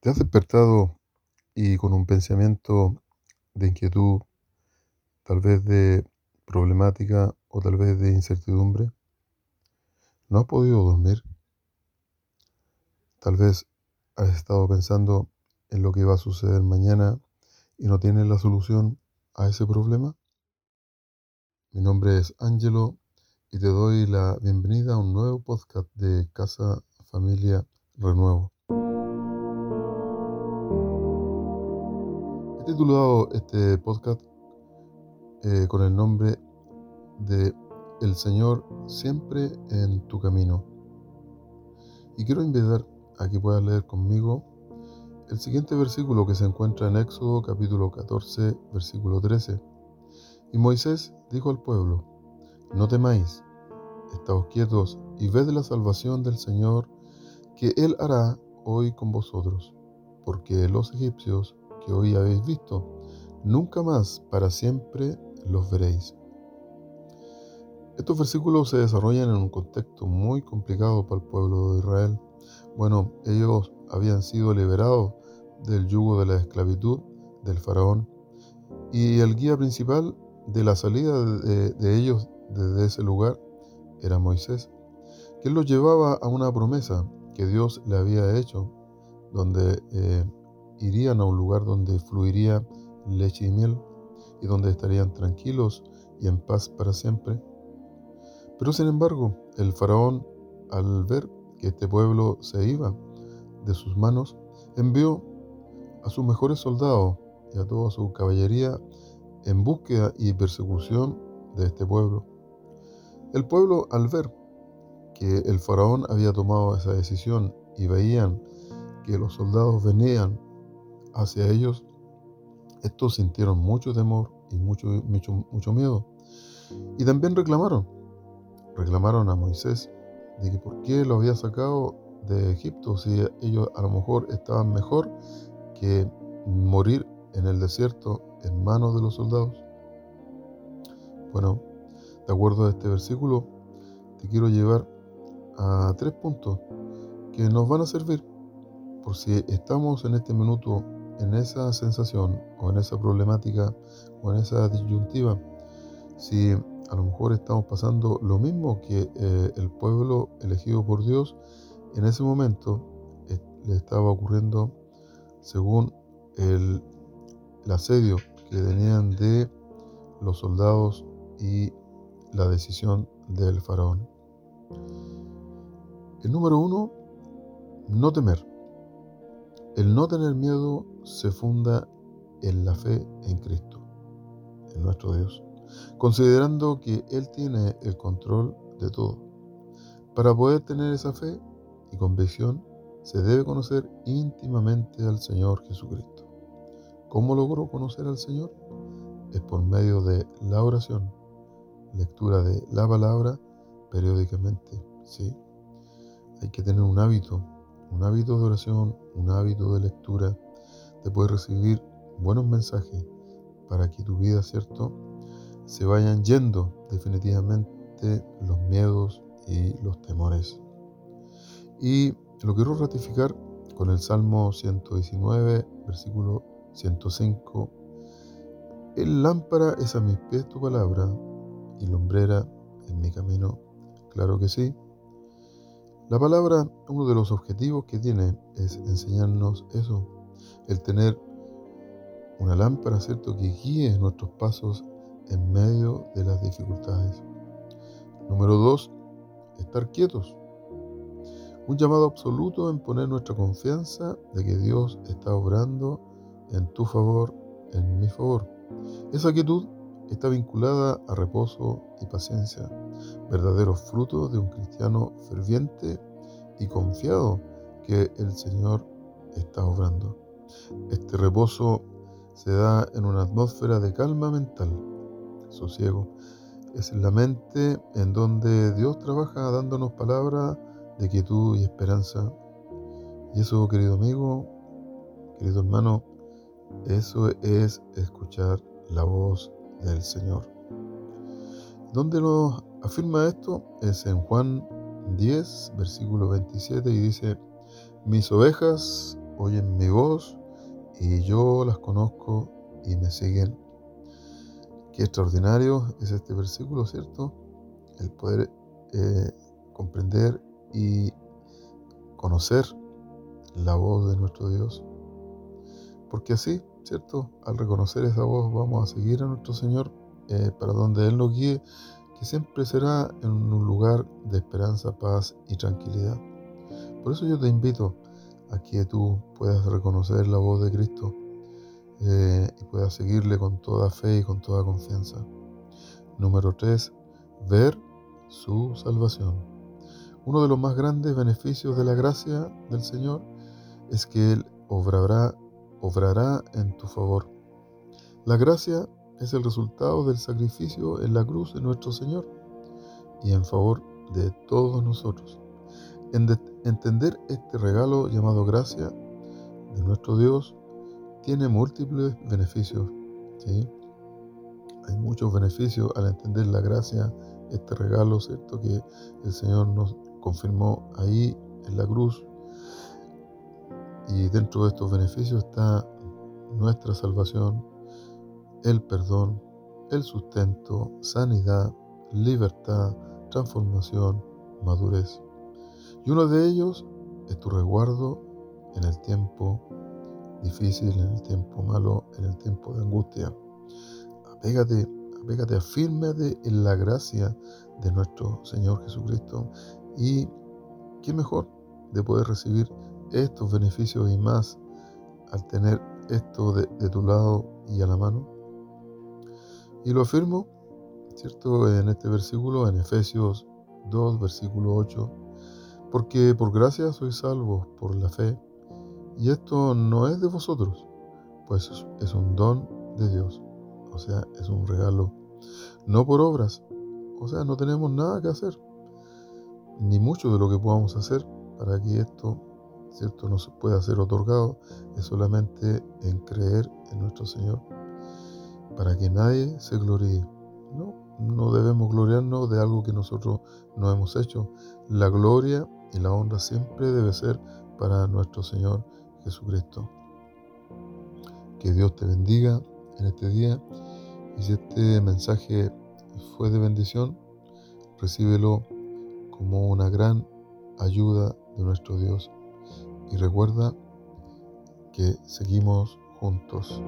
¿Te has despertado y con un pensamiento de inquietud, tal vez de problemática o tal vez de incertidumbre? ¿No has podido dormir? Tal vez has estado pensando en lo que va a suceder mañana y no tienes la solución a ese problema. Mi nombre es Angelo y te doy la bienvenida a un nuevo podcast de Casa Familia Renuevo. Titulado este podcast eh, con el nombre de El Señor siempre en tu camino. Y quiero invitar a que puedas leer conmigo el siguiente versículo que se encuentra en Éxodo capítulo 14, versículo 13. Y Moisés dijo al pueblo, no temáis, estaos quietos y ved la salvación del Señor que Él hará hoy con vosotros, porque los egipcios que hoy habéis visto, nunca más para siempre los veréis. Estos versículos se desarrollan en un contexto muy complicado para el pueblo de Israel. Bueno, ellos habían sido liberados del yugo de la esclavitud del faraón y el guía principal de la salida de, ellos desde ese lugar era Moisés, que los llevaba a una promesa que Dios le había hecho, donde eh, irían a un lugar donde fluiría leche y miel y donde estarían tranquilos y en paz para siempre. Pero sin embargo, el faraón, al ver que este pueblo se iba de sus manos, envió a sus mejores soldados y a toda su caballería en búsqueda y persecución de este pueblo. El pueblo, al ver que el faraón había tomado esa decisión y veían que los soldados venían hacia ellos, estos sintieron mucho temor y mucho, mucho, mucho miedo. Y también reclamaron, reclamaron a Moisés de que por qué lo había sacado de Egipto si ellos a lo mejor estaban mejor que morir en el desierto en manos de los soldados. Bueno, de acuerdo a este versículo, te quiero llevar a tres puntos que nos van a servir por si estamos en este minuto en esa sensación o en esa problemática o en esa disyuntiva, si a lo mejor estamos pasando lo mismo que eh, el pueblo elegido por Dios, en ese momento eh, le estaba ocurriendo según el, el asedio que tenían de los soldados y la decisión del faraón. El número uno, no temer. El no tener miedo se funda en la fe en Cristo, en nuestro Dios, considerando que Él tiene el control de todo. Para poder tener esa fe y convicción, se debe conocer íntimamente al Señor Jesucristo. ¿Cómo logró conocer al Señor? Es por medio de la oración, lectura de la palabra periódicamente, ¿sí? Hay que tener un hábito un hábito de oración, un hábito de lectura, te puede recibir buenos mensajes para que tu vida, ¿cierto?, se vayan yendo definitivamente los miedos y los temores. Y lo quiero ratificar con el Salmo 119, versículo 105. El lámpara es a mis pies tu palabra y lumbrera en mi camino. Claro que sí. La palabra, uno de los objetivos que tiene es enseñarnos eso, el tener una lámpara, ¿cierto?, que guíe nuestros pasos en medio de las dificultades. Número dos, estar quietos. Un llamado absoluto en poner nuestra confianza de que Dios está obrando en tu favor, en mi favor. Esa quietud está vinculada a reposo y paciencia, verdaderos frutos de un cristiano ferviente y confiado que el Señor está obrando. Este reposo se da en una atmósfera de calma mental, sosiego. Es la mente en donde Dios trabaja dándonos palabras de quietud y esperanza. Y eso, querido amigo, querido hermano, eso es escuchar la voz del Señor. ¿Dónde nos afirma esto? Es en Juan 10, versículo 27, y dice, mis ovejas oyen mi voz y yo las conozco y me siguen. Qué extraordinario es este versículo, ¿cierto? El poder eh, comprender y conocer la voz de nuestro Dios. Porque así, ¿cierto? Al reconocer esa voz vamos a seguir a nuestro Señor eh, para donde Él nos guíe, que siempre será en un lugar de esperanza, paz y tranquilidad. Por eso yo te invito a que tú puedas reconocer la voz de Cristo eh, y puedas seguirle con toda fe y con toda confianza. Número 3. Ver su salvación. Uno de los más grandes beneficios de la gracia del Señor es que Él obrará, obrará en tu favor. La gracia es el resultado del sacrificio en la cruz de nuestro Señor y en favor de todos nosotros. En entender este regalo llamado gracia de nuestro Dios tiene múltiples beneficios. ¿sí? Hay muchos beneficios al entender la gracia, este regalo, ¿cierto? Que el Señor nos confirmó ahí en la cruz. Y dentro de estos beneficios está nuestra salvación, el perdón, el sustento, sanidad, libertad, transformación, madurez. Y uno de ellos es tu resguardo en el tiempo difícil, en el tiempo malo, en el tiempo de angustia. Apégate, apégate, afírmate en la gracia de nuestro Señor Jesucristo. Y qué mejor de poder recibir estos beneficios y más al tener esto de, de tu lado y a la mano. Y lo afirmo, ¿cierto? En este versículo, en Efesios 2, versículo 8 porque por gracia sois salvos por la fe, y esto no es de vosotros, pues es un don de Dios, o sea, es un regalo, no por obras, o sea, no tenemos nada que hacer, ni mucho de lo que podamos hacer para que esto, cierto, no se pueda ser otorgado, es solamente en creer en nuestro Señor, para que nadie se gloríe. No, no debemos gloriarnos de algo que nosotros no hemos hecho. La gloria y la honra siempre debe ser para nuestro Señor Jesucristo. Que Dios te bendiga en este día y si este mensaje fue de bendición, recíbelo como una gran ayuda de nuestro Dios. Y recuerda que seguimos juntos.